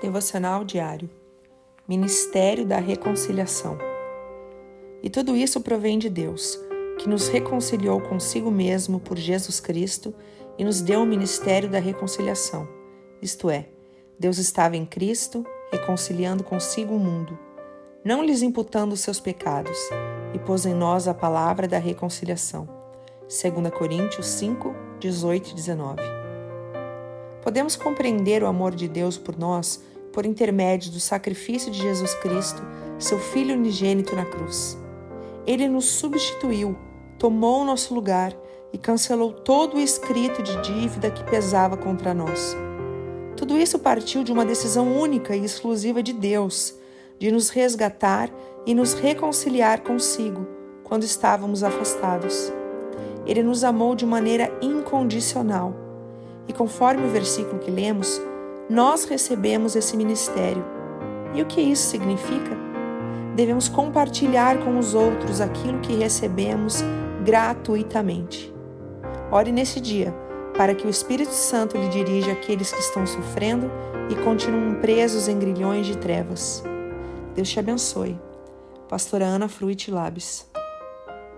Devocional diário. Ministério da Reconciliação. E tudo isso provém de Deus, que nos reconciliou consigo mesmo por Jesus Cristo e nos deu o ministério da reconciliação. Isto é, Deus estava em Cristo, reconciliando consigo o mundo, não lhes imputando os seus pecados, e pôs em nós a palavra da reconciliação. 2 Coríntios 5, 18 e 19. Podemos compreender o amor de Deus por nós por intermédio do sacrifício de Jesus Cristo, seu Filho unigênito na cruz. Ele nos substituiu, tomou o nosso lugar e cancelou todo o escrito de dívida que pesava contra nós. Tudo isso partiu de uma decisão única e exclusiva de Deus, de nos resgatar e nos reconciliar consigo quando estávamos afastados. Ele nos amou de maneira incondicional e conforme o versículo que lemos, nós recebemos esse ministério. E o que isso significa? Devemos compartilhar com os outros aquilo que recebemos gratuitamente. Ore nesse dia para que o Espírito Santo lhe dirija aqueles que estão sofrendo e continuam presos em grilhões de trevas. Deus te abençoe. Pastora Ana Fruit Labes.